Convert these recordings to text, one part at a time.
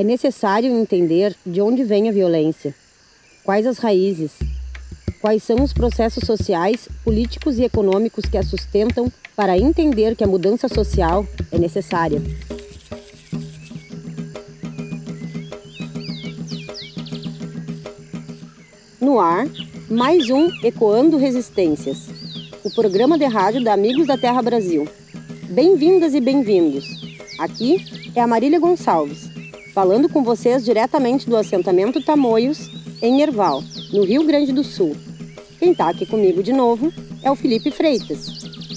É necessário entender de onde vem a violência, quais as raízes, quais são os processos sociais, políticos e econômicos que a sustentam para entender que a mudança social é necessária. No ar, mais um Ecoando Resistências, o programa de rádio da Amigos da Terra Brasil. Bem-vindas e bem-vindos. Aqui é a Marília Gonçalves, falando com vocês diretamente do assentamento Tamoios, em Erval, no Rio Grande do Sul. Quem está aqui comigo de novo é o Felipe Freitas.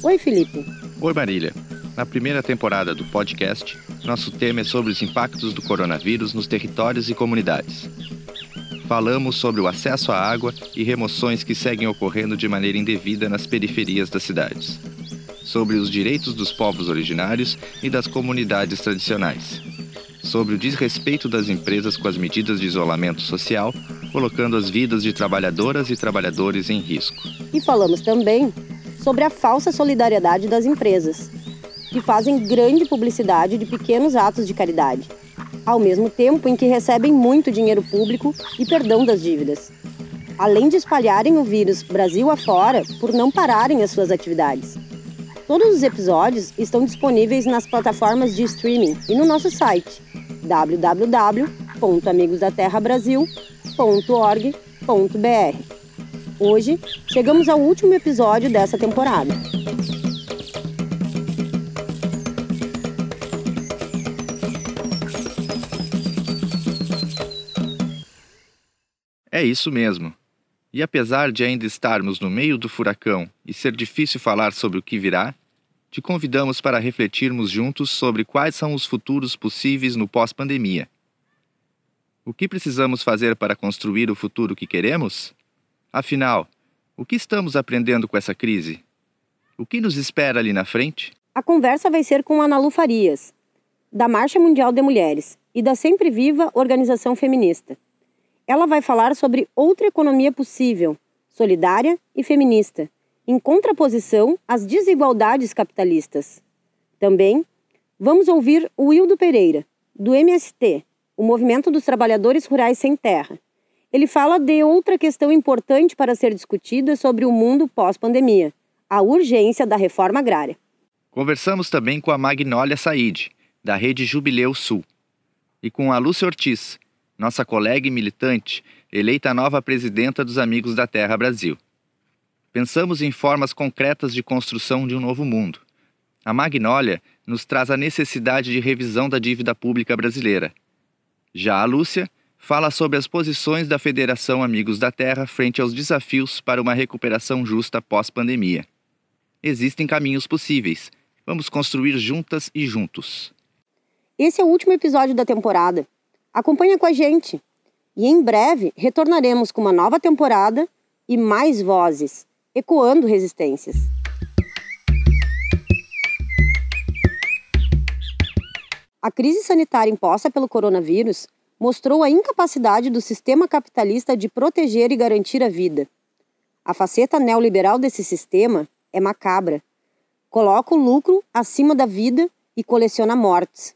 Oi, Felipe. Oi, Marília. Na primeira temporada do podcast, nosso tema é sobre os impactos do coronavírus nos territórios e comunidades. Falamos sobre o acesso à água e remoções que seguem ocorrendo de maneira indevida nas periferias das cidades sobre os direitos dos povos originários e das comunidades tradicionais, sobre o desrespeito das empresas com as medidas de isolamento social, colocando as vidas de trabalhadoras e trabalhadores em risco. E falamos também sobre a falsa solidariedade das empresas, que fazem grande publicidade de pequenos atos de caridade, ao mesmo tempo em que recebem muito dinheiro público e perdão das dívidas. Além de espalharem o vírus Brasil afora por não pararem as suas atividades. Todos os episódios estão disponíveis nas plataformas de streaming e no nosso site www.amigosdaterrabrasil.org.br. Hoje chegamos ao último episódio dessa temporada. É isso mesmo. E apesar de ainda estarmos no meio do furacão e ser difícil falar sobre o que virá, te convidamos para refletirmos juntos sobre quais são os futuros possíveis no pós-pandemia. O que precisamos fazer para construir o futuro que queremos? Afinal, o que estamos aprendendo com essa crise? O que nos espera ali na frente? A conversa vai ser com Ana Lu Farias, da Marcha Mundial de Mulheres e da Sempre Viva Organização Feminista. Ela vai falar sobre outra economia possível, solidária e feminista, em contraposição às desigualdades capitalistas. Também vamos ouvir o Wildo Pereira, do MST, o Movimento dos Trabalhadores Rurais Sem Terra. Ele fala de outra questão importante para ser discutida sobre o mundo pós-pandemia: a urgência da reforma agrária. Conversamos também com a Magnólia Said, da Rede Jubileu Sul, e com a Lúcia Ortiz, nossa colega e militante, eleita nova presidenta dos Amigos da Terra Brasil. Pensamos em formas concretas de construção de um novo mundo. A Magnólia nos traz a necessidade de revisão da dívida pública brasileira. Já a Lúcia fala sobre as posições da Federação Amigos da Terra frente aos desafios para uma recuperação justa pós-pandemia. Existem caminhos possíveis. Vamos construir juntas e juntos. Esse é o último episódio da temporada. Acompanha com a gente. E em breve retornaremos com uma nova temporada e mais vozes, ecoando resistências. A crise sanitária imposta pelo coronavírus mostrou a incapacidade do sistema capitalista de proteger e garantir a vida. A faceta neoliberal desse sistema é macabra. Coloca o lucro acima da vida e coleciona mortes.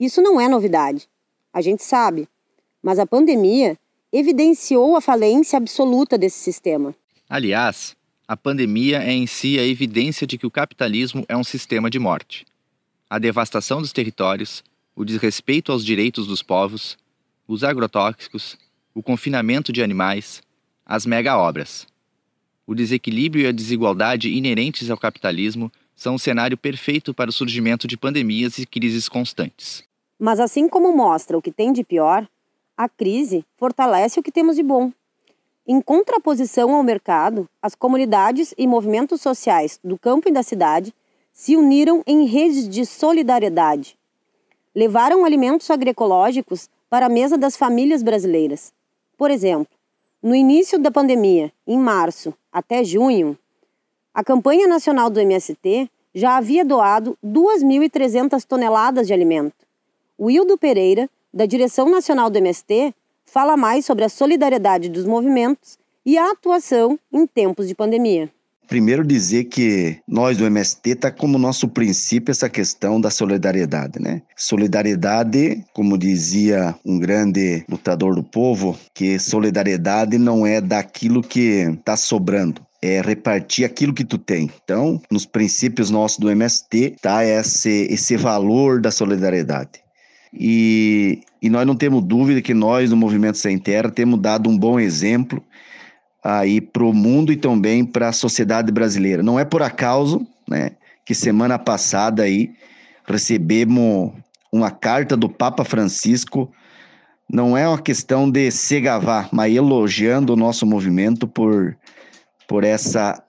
Isso não é novidade a gente sabe, mas a pandemia evidenciou a falência absoluta desse sistema. Aliás, a pandemia é em si a evidência de que o capitalismo é um sistema de morte. A devastação dos territórios, o desrespeito aos direitos dos povos, os agrotóxicos, o confinamento de animais, as mega-obras. O desequilíbrio e a desigualdade inerentes ao capitalismo são o cenário perfeito para o surgimento de pandemias e crises constantes. Mas assim como mostra o que tem de pior, a crise fortalece o que temos de bom. Em contraposição ao mercado, as comunidades e movimentos sociais do campo e da cidade se uniram em redes de solidariedade. Levaram alimentos agroecológicos para a mesa das famílias brasileiras. Por exemplo, no início da pandemia, em março até junho, a campanha nacional do MST já havia doado 2.300 toneladas de alimento. Wildo Pereira, da direção nacional do MST, fala mais sobre a solidariedade dos movimentos e a atuação em tempos de pandemia. Primeiro dizer que nós do MST tá como nosso princípio essa questão da solidariedade, né? Solidariedade, como dizia um grande lutador do povo, que solidariedade não é daquilo que está sobrando, é repartir aquilo que tu tem. Então, nos princípios nossos do MST, tá esse, esse valor da solidariedade. E, e nós não temos dúvida que nós, no Movimento Sem Terra, temos dado um bom exemplo aí para o mundo e também para a sociedade brasileira. Não é por acaso, né, que semana passada aí recebemos uma carta do Papa Francisco. Não é uma questão de se gavar, mas elogiando o nosso movimento por, por essa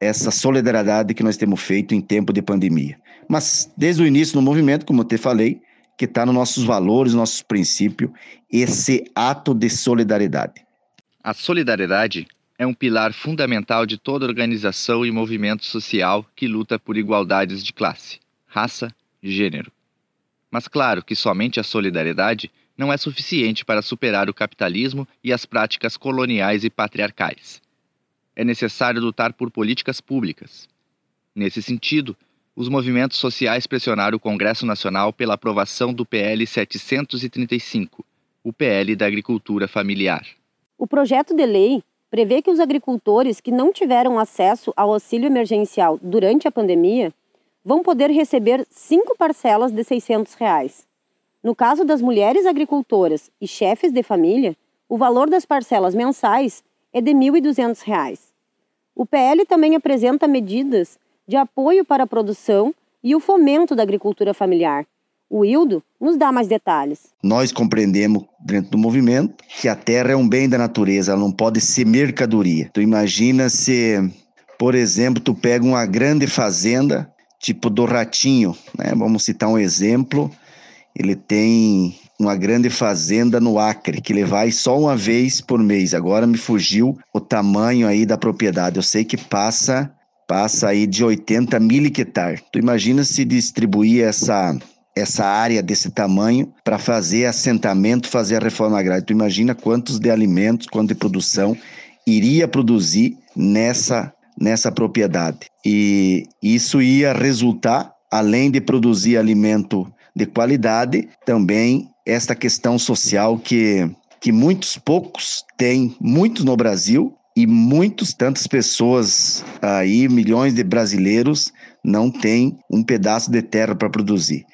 essa solidariedade que nós temos feito em tempo de pandemia. Mas desde o início do movimento, como eu te falei, que está nos nossos valores, nossos princípios, esse ato de solidariedade. A solidariedade é um pilar fundamental de toda organização e movimento social que luta por igualdades de classe, raça e gênero. Mas claro que somente a solidariedade não é suficiente para superar o capitalismo e as práticas coloniais e patriarcais. É necessário lutar por políticas públicas. Nesse sentido, os movimentos sociais pressionaram o Congresso Nacional pela aprovação do PL 735, o PL da Agricultura Familiar. O projeto de lei prevê que os agricultores que não tiveram acesso ao auxílio emergencial durante a pandemia vão poder receber cinco parcelas de 600 reais. No caso das mulheres agricultoras e chefes de família, o valor das parcelas mensais é de R$ 1.200. O PL também apresenta medidas de apoio para a produção e o fomento da agricultura familiar, o Hildo nos dá mais detalhes. Nós compreendemos dentro do movimento que a terra é um bem da natureza, ela não pode ser mercadoria. Tu imagina se, por exemplo, tu pega uma grande fazenda, tipo do Ratinho, né? Vamos citar um exemplo. Ele tem uma grande fazenda no Acre, que ele vai só uma vez por mês. Agora me fugiu o tamanho aí da propriedade. Eu sei que passa passa aí de 80 mil hectares. Tu imagina se distribuir essa essa área desse tamanho para fazer assentamento, fazer a reforma agrária. Tu imagina quantos de alimentos, quanto de produção iria produzir nessa, nessa propriedade. E isso ia resultar, além de produzir alimento de qualidade, também esta questão social que, que muitos poucos têm, muitos no Brasil, e muitos, tantas pessoas aí, milhões de brasileiros, não têm um pedaço de terra para produzir.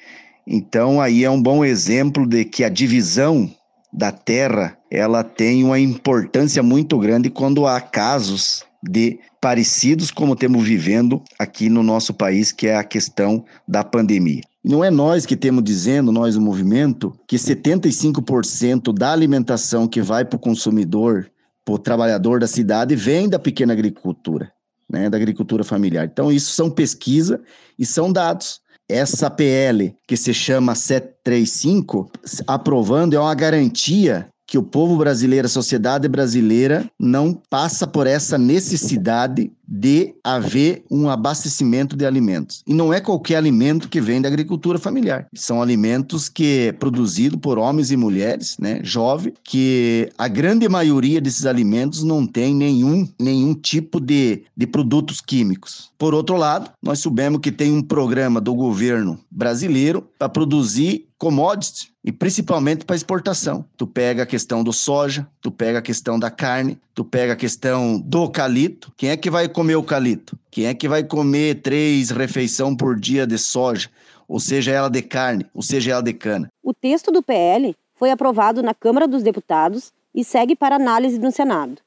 Então aí é um bom exemplo de que a divisão da terra ela tem uma importância muito grande quando há casos de parecidos como temos vivendo aqui no nosso país, que é a questão da pandemia. Não é nós que temos dizendo, nós o movimento, que 75% da alimentação que vai para o consumidor, o trabalhador da cidade, vem da pequena agricultura, né, da agricultura familiar. Então, isso são pesquisa e são dados essa PL que se chama 735, aprovando, é uma garantia que o povo brasileiro, a sociedade brasileira, não passa por essa necessidade de haver um abastecimento de alimentos. E não é qualquer alimento que vem da agricultura familiar. São alimentos que é produzido por homens e mulheres, né, jovem, que a grande maioria desses alimentos não tem nenhum, nenhum tipo de, de produtos químicos. Por outro lado, nós soubemos que tem um programa do governo brasileiro para produzir commodities e principalmente para exportação. Tu pega a questão do soja, tu pega a questão da carne, tu pega a questão do calito. Quem é que vai comer o calito? Quem é que vai comer três refeições por dia de soja, ou seja ela de carne, ou seja ela de cana? O texto do PL foi aprovado na Câmara dos Deputados e segue para análise no Senado.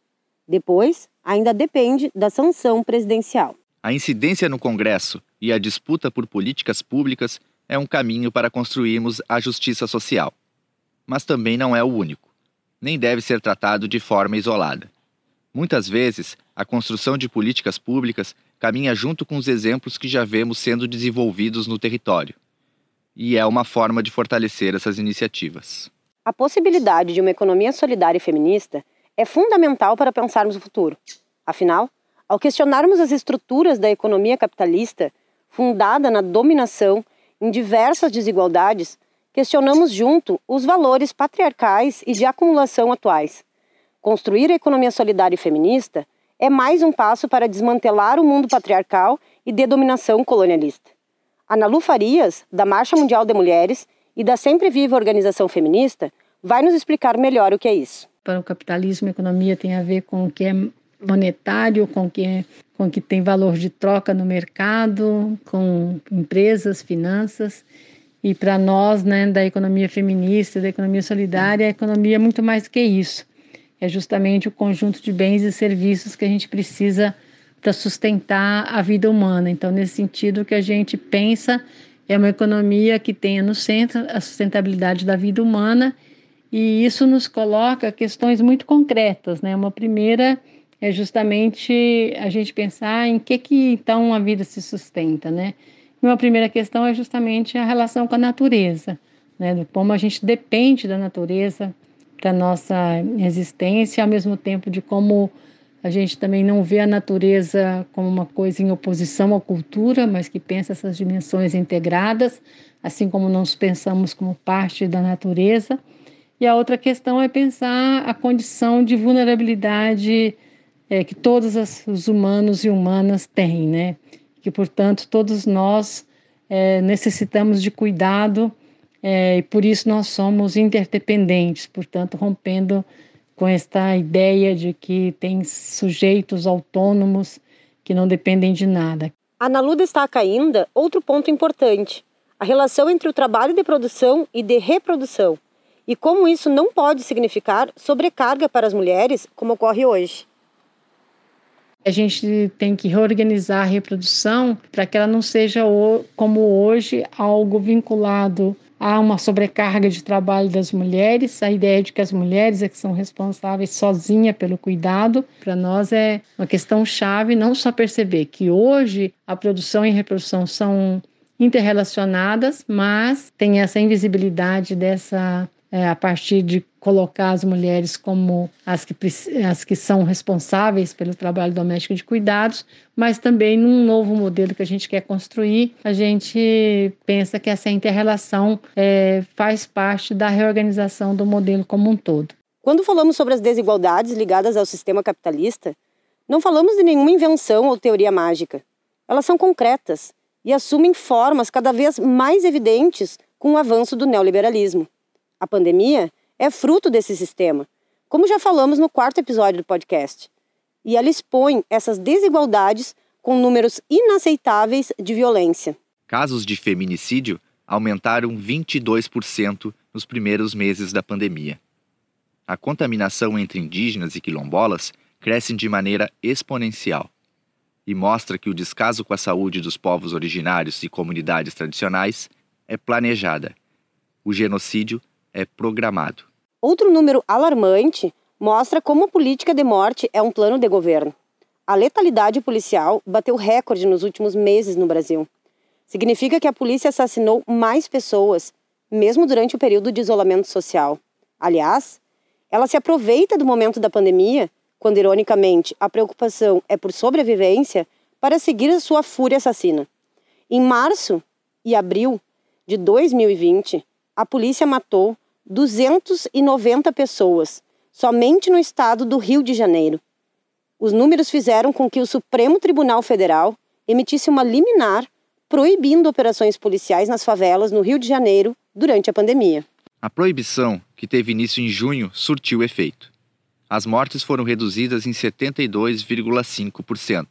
Depois, ainda depende da sanção presidencial. A incidência no Congresso e a disputa por políticas públicas é um caminho para construirmos a justiça social. Mas também não é o único. Nem deve ser tratado de forma isolada. Muitas vezes, a construção de políticas públicas caminha junto com os exemplos que já vemos sendo desenvolvidos no território. E é uma forma de fortalecer essas iniciativas. A possibilidade de uma economia solidária e feminista é fundamental para pensarmos o futuro. Afinal, ao questionarmos as estruturas da economia capitalista, fundada na dominação em diversas desigualdades, questionamos junto os valores patriarcais e de acumulação atuais. Construir a economia solidária e feminista é mais um passo para desmantelar o mundo patriarcal e de dominação colonialista. Ana Lu Farias, da Marcha Mundial de Mulheres e da Sempre Viva Organização Feminista, vai nos explicar melhor o que é isso. Para o capitalismo, a economia tem a ver com o que é monetário, com que, com que tem valor de troca no mercado, com empresas, finanças. E para nós, né, da economia feminista, da economia solidária, a economia é muito mais do que isso. É justamente o conjunto de bens e serviços que a gente precisa para sustentar a vida humana. Então, nesse sentido, o que a gente pensa é uma economia que tenha no centro a sustentabilidade da vida humana e isso nos coloca questões muito concretas, né? Uma primeira é justamente a gente pensar em que que então a vida se sustenta, né? Uma primeira questão é justamente a relação com a natureza, né? Como a gente depende da natureza para nossa existência, ao mesmo tempo de como a gente também não vê a natureza como uma coisa em oposição à cultura, mas que pensa essas dimensões integradas, assim como nós pensamos como parte da natureza. E a outra questão é pensar a condição de vulnerabilidade é, que todos os humanos e humanas têm, né? Que, portanto, todos nós é, necessitamos de cuidado é, e por isso nós somos interdependentes, portanto, rompendo com esta ideia de que tem sujeitos autônomos que não dependem de nada. A Nalu destaca ainda outro ponto importante: a relação entre o trabalho de produção e de reprodução, e como isso não pode significar sobrecarga para as mulheres, como ocorre hoje. A gente tem que reorganizar a reprodução para que ela não seja, como hoje, algo vinculado há uma sobrecarga de trabalho das mulheres, a ideia de que as mulheres é que são responsáveis sozinha pelo cuidado, para nós é uma questão chave não só perceber que hoje a produção e a reprodução são interrelacionadas, mas tem essa invisibilidade dessa é, a partir de colocar as mulheres como as que, as que são responsáveis pelo trabalho doméstico de cuidados, mas também num novo modelo que a gente quer construir, a gente pensa que essa interrelação é, faz parte da reorganização do modelo como um todo. Quando falamos sobre as desigualdades ligadas ao sistema capitalista, não falamos de nenhuma invenção ou teoria mágica. Elas são concretas e assumem formas cada vez mais evidentes com o avanço do neoliberalismo. A pandemia é fruto desse sistema, como já falamos no quarto episódio do podcast. E ela expõe essas desigualdades com números inaceitáveis de violência. Casos de feminicídio aumentaram 22% nos primeiros meses da pandemia. A contaminação entre indígenas e quilombolas cresce de maneira exponencial e mostra que o descaso com a saúde dos povos originários e comunidades tradicionais é planejada. O genocídio é programado. Outro número alarmante mostra como a política de morte é um plano de governo. A letalidade policial bateu recorde nos últimos meses no Brasil. Significa que a polícia assassinou mais pessoas, mesmo durante o período de isolamento social. Aliás, ela se aproveita do momento da pandemia, quando ironicamente a preocupação é por sobrevivência, para seguir a sua fúria assassina. Em março e abril de 2020, a polícia matou 290 pessoas, somente no estado do Rio de Janeiro. Os números fizeram com que o Supremo Tribunal Federal emitisse uma liminar proibindo operações policiais nas favelas no Rio de Janeiro durante a pandemia. A proibição, que teve início em junho, surtiu efeito. As mortes foram reduzidas em 72,5%.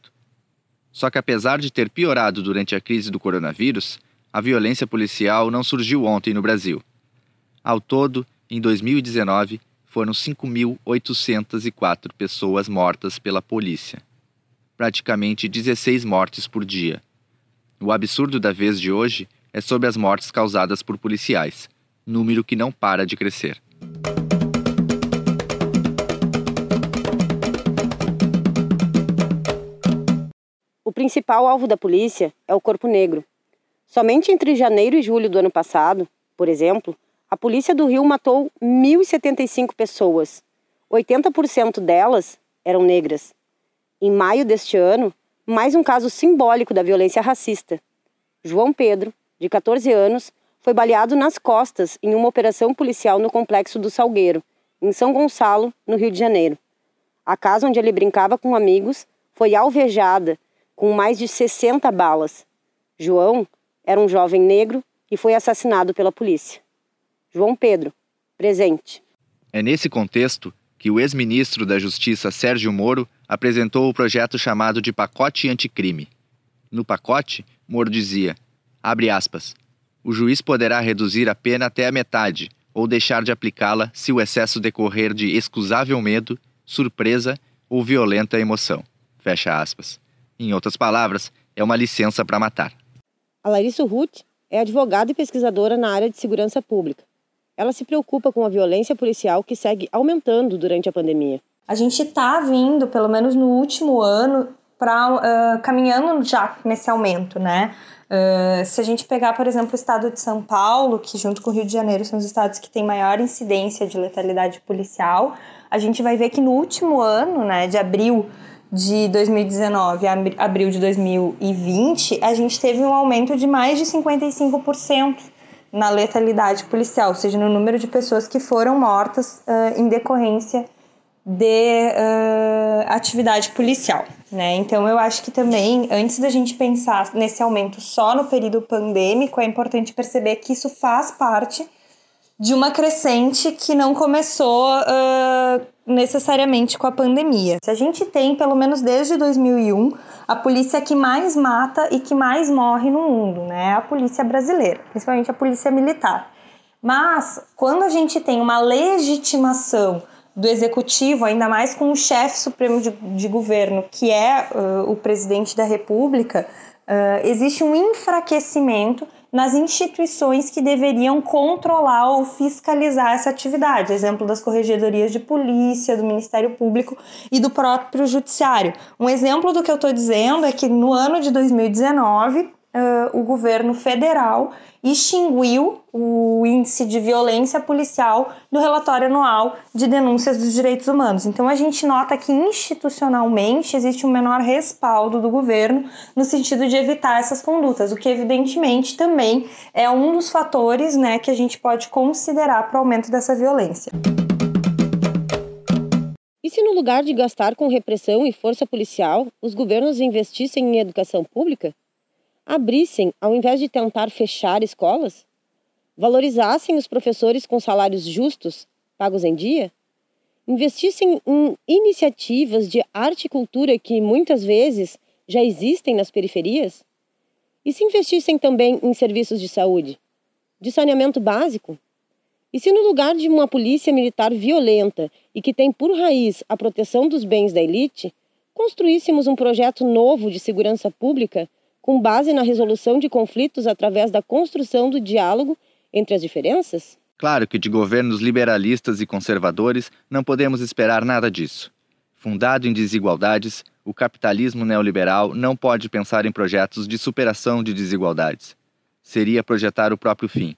Só que, apesar de ter piorado durante a crise do coronavírus, a violência policial não surgiu ontem no Brasil. Ao todo, em 2019, foram 5.804 pessoas mortas pela polícia. Praticamente 16 mortes por dia. O absurdo da vez de hoje é sobre as mortes causadas por policiais, número que não para de crescer. O principal alvo da polícia é o corpo negro, Somente entre janeiro e julho do ano passado, por exemplo, a Polícia do Rio matou 1.075 pessoas. 80% delas eram negras. Em maio deste ano, mais um caso simbólico da violência racista. João Pedro, de 14 anos, foi baleado nas costas em uma operação policial no complexo do Salgueiro, em São Gonçalo, no Rio de Janeiro. A casa onde ele brincava com amigos foi alvejada com mais de 60 balas. João era um jovem negro e foi assassinado pela polícia. João Pedro, presente. É nesse contexto que o ex-ministro da Justiça Sérgio Moro apresentou o projeto chamado de Pacote Anticrime. No pacote, Moro dizia, abre aspas, o juiz poderá reduzir a pena até a metade ou deixar de aplicá-la se o excesso decorrer de excusável medo, surpresa ou violenta emoção. Fecha aspas. Em outras palavras, é uma licença para matar. A Larissa Ruth é advogada e pesquisadora na área de segurança pública. Ela se preocupa com a violência policial que segue aumentando durante a pandemia. A gente está vindo, pelo menos no último ano, para uh, caminhando já nesse aumento, né? Uh, se a gente pegar, por exemplo, o estado de São Paulo, que junto com o Rio de Janeiro são os estados que têm maior incidência de letalidade policial, a gente vai ver que no último ano, né, de abril de 2019 a abril de 2020, a gente teve um aumento de mais de 55% na letalidade policial, ou seja, no número de pessoas que foram mortas uh, em decorrência de uh, atividade policial. Né? Então, eu acho que também, antes da gente pensar nesse aumento só no período pandêmico, é importante perceber que isso faz parte de uma crescente que não começou uh, necessariamente com a pandemia. Se a gente tem, pelo menos desde 2001, a polícia que mais mata e que mais morre no mundo, né? A polícia brasileira, principalmente a polícia militar. Mas quando a gente tem uma legitimação do executivo, ainda mais com o chefe supremo de, de governo, que é uh, o presidente da República, uh, existe um enfraquecimento nas instituições que deveriam controlar ou fiscalizar essa atividade, exemplo das corregedorias de polícia, do Ministério Público e do próprio Judiciário. Um exemplo do que eu estou dizendo é que no ano de 2019 uh, o governo federal extinguiu o índice de violência policial do relatório anual de denúncias dos direitos humanos. Então a gente nota que institucionalmente existe um menor respaldo do governo no sentido de evitar essas condutas, o que evidentemente também é um dos fatores né, que a gente pode considerar para o aumento dessa violência. E se no lugar de gastar com repressão e força policial, os governos investissem em educação pública? Abrissem, ao invés de tentar fechar escolas? Valorizassem os professores com salários justos, pagos em dia? Investissem em iniciativas de arte e cultura que muitas vezes já existem nas periferias? E se investissem também em serviços de saúde, de saneamento básico? E se no lugar de uma polícia militar violenta e que tem por raiz a proteção dos bens da elite, construíssemos um projeto novo de segurança pública com base na resolução de conflitos através da construção do diálogo entre as diferenças? Claro que de governos liberalistas e conservadores não podemos esperar nada disso. Fundado em desigualdades, o capitalismo neoliberal não pode pensar em projetos de superação de desigualdades. Seria projetar o próprio fim.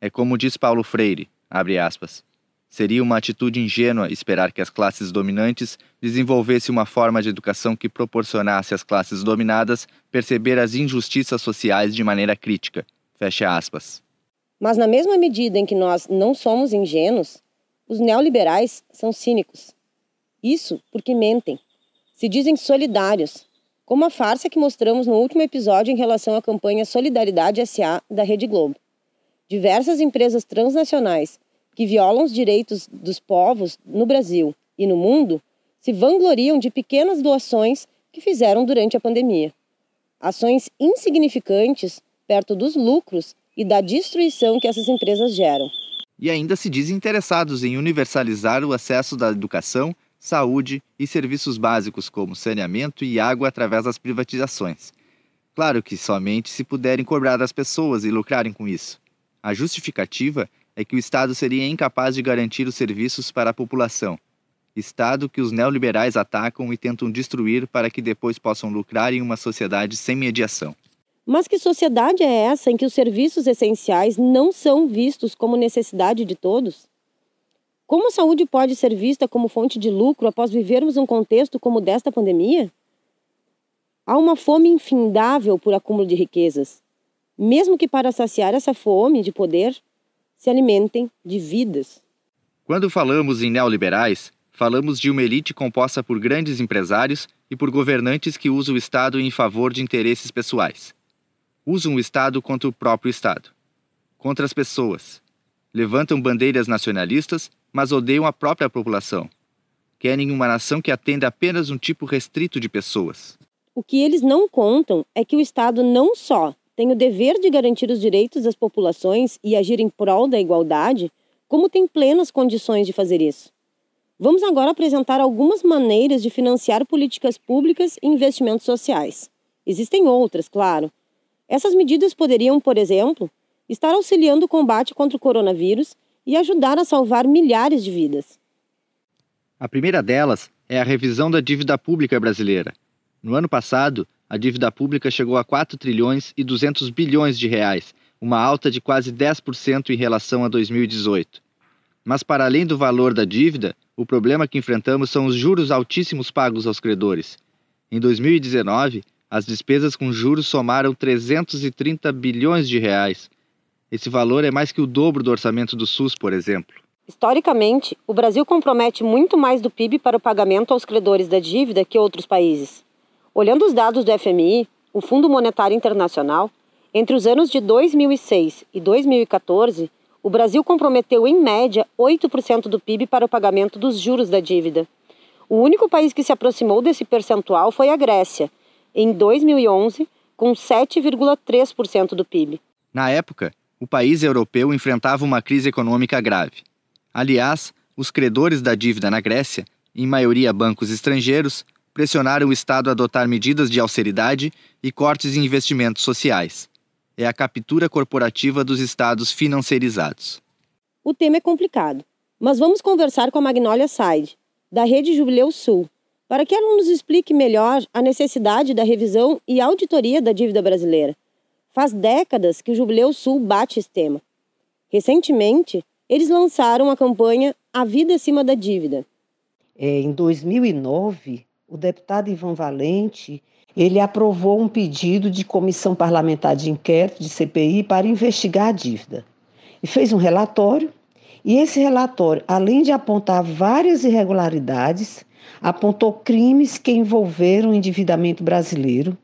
É como diz Paulo Freire, abre aspas, Seria uma atitude ingênua esperar que as classes dominantes desenvolvessem uma forma de educação que proporcionasse às classes dominadas perceber as injustiças sociais de maneira crítica. Fecha aspas. Mas na mesma medida em que nós não somos ingênuos, os neoliberais são cínicos. Isso porque mentem. Se dizem solidários, como a farsa que mostramos no último episódio em relação à campanha Solidariedade SA da Rede Globo. Diversas empresas transnacionais que violam os direitos dos povos no Brasil e no mundo se vangloriam de pequenas doações que fizeram durante a pandemia. Ações insignificantes perto dos lucros e da destruição que essas empresas geram. E ainda se dizem interessados em universalizar o acesso da educação, saúde e serviços básicos como saneamento e água através das privatizações. Claro que somente se puderem cobrar das pessoas e lucrarem com isso. A justificativa é que o Estado seria incapaz de garantir os serviços para a população. Estado que os neoliberais atacam e tentam destruir para que depois possam lucrar em uma sociedade sem mediação. Mas que sociedade é essa em que os serviços essenciais não são vistos como necessidade de todos? Como a saúde pode ser vista como fonte de lucro após vivermos um contexto como desta pandemia? Há uma fome infindável por acúmulo de riquezas. Mesmo que para saciar essa fome de poder, se alimentem de vidas. Quando falamos em neoliberais, falamos de uma elite composta por grandes empresários e por governantes que usam o Estado em favor de interesses pessoais. Usam o Estado contra o próprio Estado, contra as pessoas. Levantam bandeiras nacionalistas, mas odeiam a própria população. Querem uma nação que atenda apenas um tipo restrito de pessoas. O que eles não contam é que o Estado não só tem o dever de garantir os direitos das populações e agir em prol da igualdade, como tem plenas condições de fazer isso. Vamos agora apresentar algumas maneiras de financiar políticas públicas e investimentos sociais. Existem outras, claro. Essas medidas poderiam, por exemplo, estar auxiliando o combate contra o coronavírus e ajudar a salvar milhares de vidas. A primeira delas é a revisão da dívida pública brasileira. No ano passado, a dívida pública chegou a 4 trilhões e 200 bilhões de reais, uma alta de quase 10% em relação a 2018. Mas para além do valor da dívida, o problema que enfrentamos são os juros altíssimos pagos aos credores. Em 2019, as despesas com juros somaram 330 bilhões de reais. Esse valor é mais que o dobro do orçamento do SUS, por exemplo. Historicamente, o Brasil compromete muito mais do PIB para o pagamento aos credores da dívida que outros países. Olhando os dados do FMI, o Fundo Monetário Internacional, entre os anos de 2006 e 2014, o Brasil comprometeu em média 8% do PIB para o pagamento dos juros da dívida. O único país que se aproximou desse percentual foi a Grécia, em 2011, com 7,3% do PIB. Na época, o país europeu enfrentava uma crise econômica grave. Aliás, os credores da dívida na Grécia, em maioria bancos estrangeiros, pressionaram o Estado a adotar medidas de austeridade e cortes em investimentos sociais. É a captura corporativa dos Estados financiarizados. O tema é complicado, mas vamos conversar com a Magnólia Side, da Rede Jubileu Sul, para que ela nos explique melhor a necessidade da revisão e auditoria da dívida brasileira. Faz décadas que o Jubileu Sul bate esse tema. Recentemente, eles lançaram a campanha A Vida Acima da Dívida. É, em 2009, o deputado Ivan Valente, ele aprovou um pedido de comissão parlamentar de inquérito de CPI para investigar a dívida. E fez um relatório, e esse relatório, além de apontar várias irregularidades, apontou crimes que envolveram o endividamento brasileiro.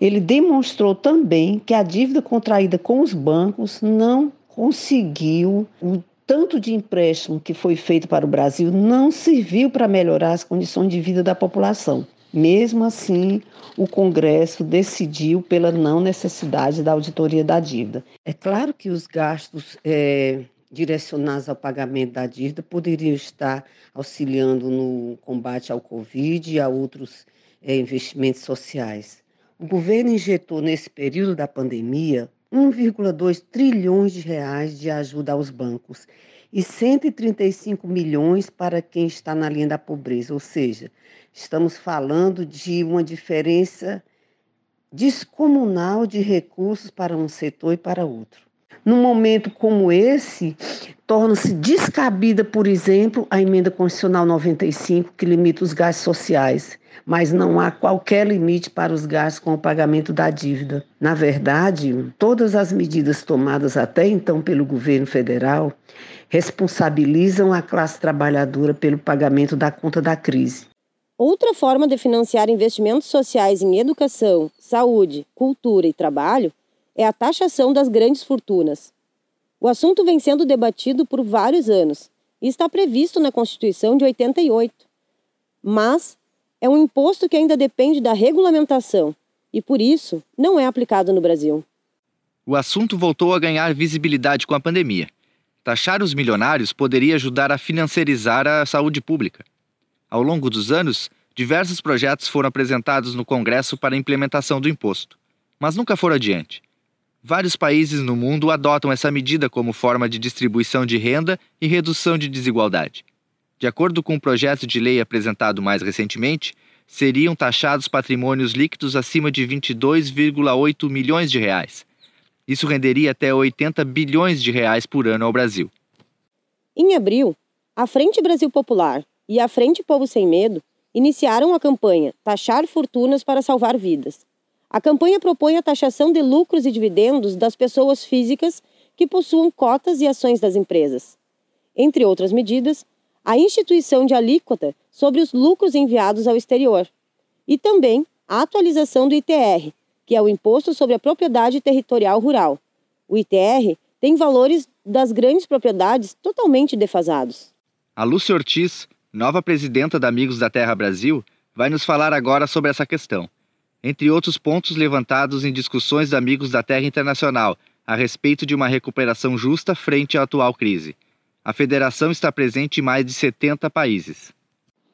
Ele demonstrou também que a dívida contraída com os bancos não conseguiu o tanto de empréstimo que foi feito para o Brasil não serviu para melhorar as condições de vida da população. Mesmo assim, o Congresso decidiu pela não necessidade da auditoria da dívida. É claro que os gastos é, direcionados ao pagamento da dívida poderiam estar auxiliando no combate ao Covid e a outros é, investimentos sociais. O governo injetou nesse período da pandemia 1,2 trilhões de reais de ajuda aos bancos e 135 milhões para quem está na linha da pobreza, ou seja, estamos falando de uma diferença descomunal de recursos para um setor e para outro. Num momento como esse, torna-se descabida, por exemplo, a emenda constitucional 95, que limita os gastos sociais, mas não há qualquer limite para os gastos com o pagamento da dívida. Na verdade, todas as medidas tomadas até então pelo governo federal responsabilizam a classe trabalhadora pelo pagamento da conta da crise. Outra forma de financiar investimentos sociais em educação, saúde, cultura e trabalho é a taxação das grandes fortunas. O assunto vem sendo debatido por vários anos e está previsto na Constituição de 88. Mas é um imposto que ainda depende da regulamentação e, por isso, não é aplicado no Brasil. O assunto voltou a ganhar visibilidade com a pandemia. Taxar os milionários poderia ajudar a financiarizar a saúde pública. Ao longo dos anos, diversos projetos foram apresentados no Congresso para a implementação do imposto, mas nunca foram adiante. Vários países no mundo adotam essa medida como forma de distribuição de renda e redução de desigualdade. De acordo com o um projeto de lei apresentado mais recentemente, seriam taxados patrimônios líquidos acima de 22,8 milhões de reais. Isso renderia até 80 bilhões de reais por ano ao Brasil. Em abril, a Frente Brasil Popular e a Frente Povo Sem Medo iniciaram a campanha Taxar Fortunas para Salvar Vidas. A campanha propõe a taxação de lucros e dividendos das pessoas físicas que possuam cotas e ações das empresas. Entre outras medidas, a instituição de alíquota sobre os lucros enviados ao exterior e também a atualização do ITR, que é o Imposto sobre a Propriedade Territorial Rural. O ITR tem valores das grandes propriedades totalmente defasados. A Lúcia Ortiz, nova presidenta da Amigos da Terra Brasil, vai nos falar agora sobre essa questão. Entre outros pontos levantados em discussões da Amigos da Terra Internacional a respeito de uma recuperação justa frente à atual crise. A federação está presente em mais de 70 países.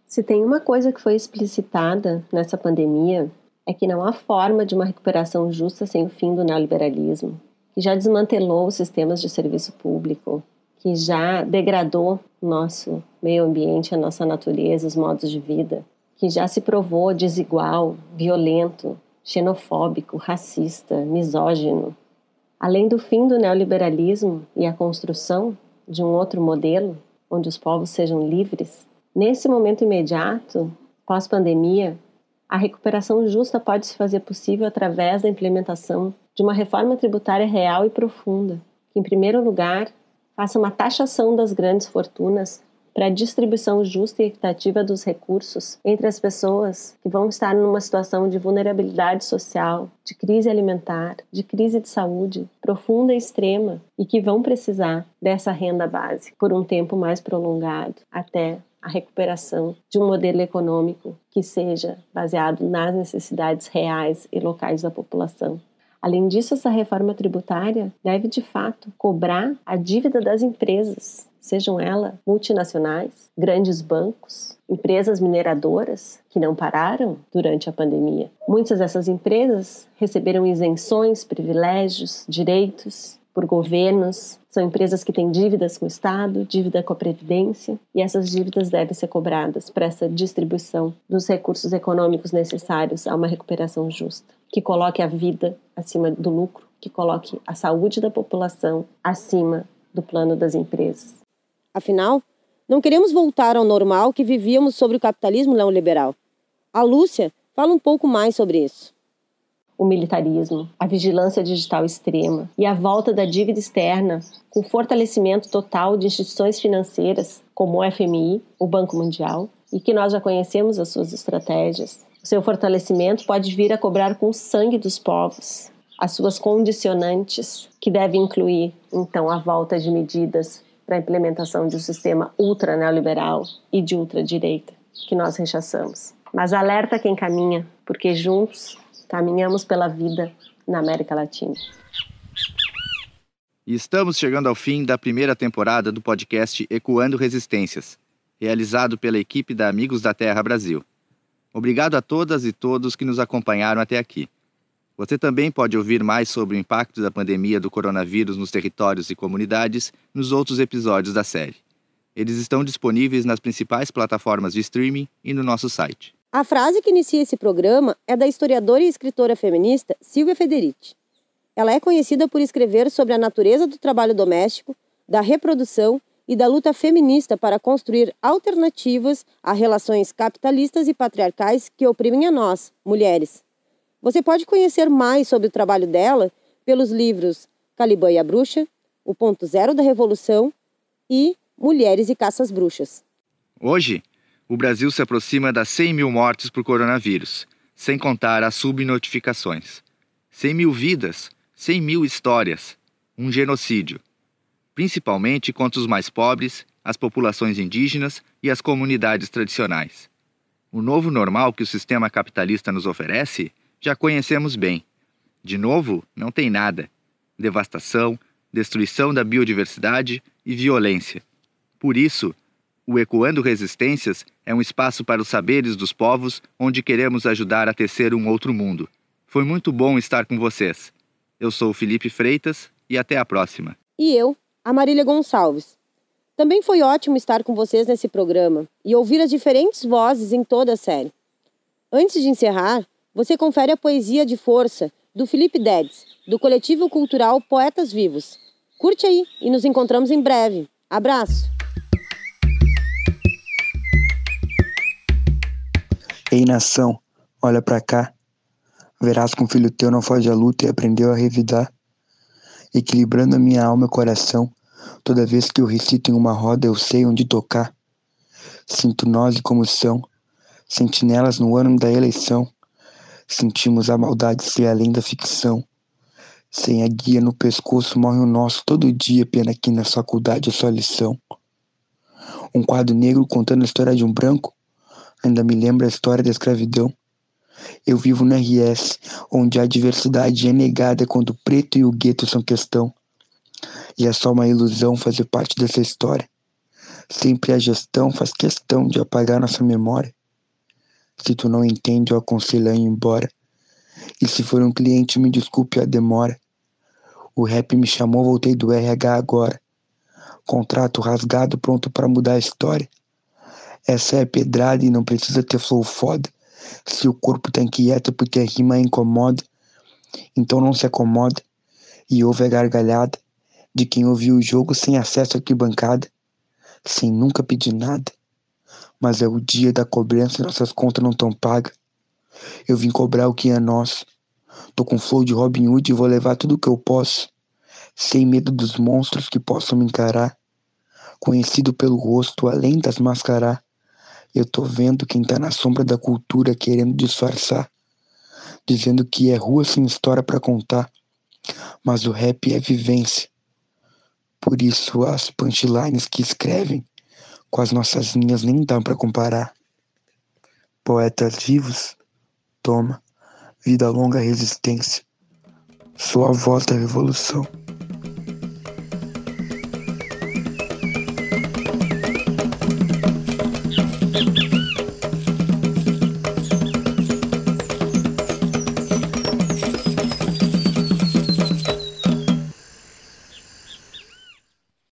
Se tem uma coisa que foi explicitada nessa pandemia, é que não há forma de uma recuperação justa sem o fim do neoliberalismo, que já desmantelou os sistemas de serviço público, que já degradou nosso meio ambiente, a nossa natureza, os modos de vida, que já se provou desigual, violento, xenofóbico, racista, misógino. Além do fim do neoliberalismo e a construção de um outro modelo, onde os povos sejam livres, nesse momento imediato, pós-pandemia, a recuperação justa pode se fazer possível através da implementação de uma reforma tributária real e profunda, que, em primeiro lugar, faça uma taxação das grandes fortunas para a distribuição justa e equitativa dos recursos entre as pessoas que vão estar numa situação de vulnerabilidade social, de crise alimentar, de crise de saúde profunda e extrema e que vão precisar dessa renda básica por um tempo mais prolongado até a recuperação de um modelo econômico que seja baseado nas necessidades reais e locais da população. Além disso, essa reforma tributária deve de fato cobrar a dívida das empresas, sejam elas multinacionais, grandes bancos, empresas mineradoras que não pararam durante a pandemia. Muitas dessas empresas receberam isenções, privilégios, direitos por governos, são empresas que têm dívidas com o Estado, dívida com a Previdência, e essas dívidas devem ser cobradas para essa distribuição dos recursos econômicos necessários a uma recuperação justa que coloque a vida acima do lucro, que coloque a saúde da população acima do plano das empresas. Afinal, não queremos voltar ao normal que vivíamos sobre o capitalismo neoliberal. A Lúcia fala um pouco mais sobre isso. O militarismo, a vigilância digital extrema e a volta da dívida externa, com fortalecimento total de instituições financeiras como o FMI, o Banco Mundial, e que nós já conhecemos as suas estratégias, seu fortalecimento pode vir a cobrar com o sangue dos povos, as suas condicionantes, que devem incluir, então, a volta de medidas para a implementação de um sistema ultra neoliberal e de ultradireita, que nós rechaçamos. Mas alerta quem caminha, porque juntos caminhamos pela vida na América Latina. E estamos chegando ao fim da primeira temporada do podcast Ecoando Resistências, realizado pela equipe da Amigos da Terra Brasil. Obrigado a todas e todos que nos acompanharam até aqui. Você também pode ouvir mais sobre o impacto da pandemia do coronavírus nos territórios e comunidades nos outros episódios da série. Eles estão disponíveis nas principais plataformas de streaming e no nosso site. A frase que inicia esse programa é da historiadora e escritora feminista Silvia Federici. Ela é conhecida por escrever sobre a natureza do trabalho doméstico, da reprodução e da luta feminista para construir alternativas a relações capitalistas e patriarcais que oprimem a nós, mulheres. Você pode conhecer mais sobre o trabalho dela pelos livros Caliban e a Bruxa, O Ponto Zero da Revolução e Mulheres e Caças Bruxas. Hoje, o Brasil se aproxima das 100 mil mortes por coronavírus, sem contar as subnotificações. 100 mil vidas, 100 mil histórias, um genocídio principalmente contra os mais pobres, as populações indígenas e as comunidades tradicionais. O novo normal que o sistema capitalista nos oferece já conhecemos bem. De novo, não tem nada: devastação, destruição da biodiversidade e violência. Por isso, o Ecoando Resistências é um espaço para os saberes dos povos onde queremos ajudar a tecer um outro mundo. Foi muito bom estar com vocês. Eu sou Felipe Freitas e até a próxima. E eu, a Marília Gonçalves. Também foi ótimo estar com vocês nesse programa e ouvir as diferentes vozes em toda a série. Antes de encerrar, você confere a poesia de força do Felipe Dedes, do coletivo cultural Poetas Vivos. Curte aí e nos encontramos em breve. Abraço! Ei nação, olha para cá. Verás que um filho teu não foge à luta e aprendeu a revidar, equilibrando a minha alma e coração Toda vez que eu recito em uma roda, eu sei onde tocar. Sinto nós e como são, sentinelas no ano da eleição. Sentimos a maldade ser além da ficção. Sem a guia no pescoço morre o nosso todo dia, pena que na faculdade é só lição. Um quadro negro contando a história de um branco ainda me lembra a história da escravidão. Eu vivo no RS, onde a diversidade é negada quando o preto e o gueto são questão. E é só uma ilusão fazer parte dessa história. Sempre a gestão faz questão de apagar nossa memória. Se tu não entende, eu aconselho a ir embora. E se for um cliente, me desculpe a demora. O rap me chamou, voltei do RH agora. Contrato rasgado, pronto para mudar a história. Essa é pedrada e não precisa ter flow foda. Se o corpo tá inquieto porque a rima incomoda, então não se acomoda e ouve a gargalhada de quem ouviu o jogo sem acesso à arquibancada, sem nunca pedir nada. Mas é o dia da cobrança e nossas contas não tão pagas. Eu vim cobrar o que é nosso. Tô com flow de Robin Hood e vou levar tudo que eu posso, sem medo dos monstros que possam me encarar. Conhecido pelo rosto, além das mascarar. Eu tô vendo quem tá na sombra da cultura querendo disfarçar, dizendo que é rua sem história para contar, mas o rap é vivência. Por isso as punchlines que escrevem com as nossas linhas nem dá para comparar. Poetas vivos, toma, vida longa resistência. Sou a voz da revolução.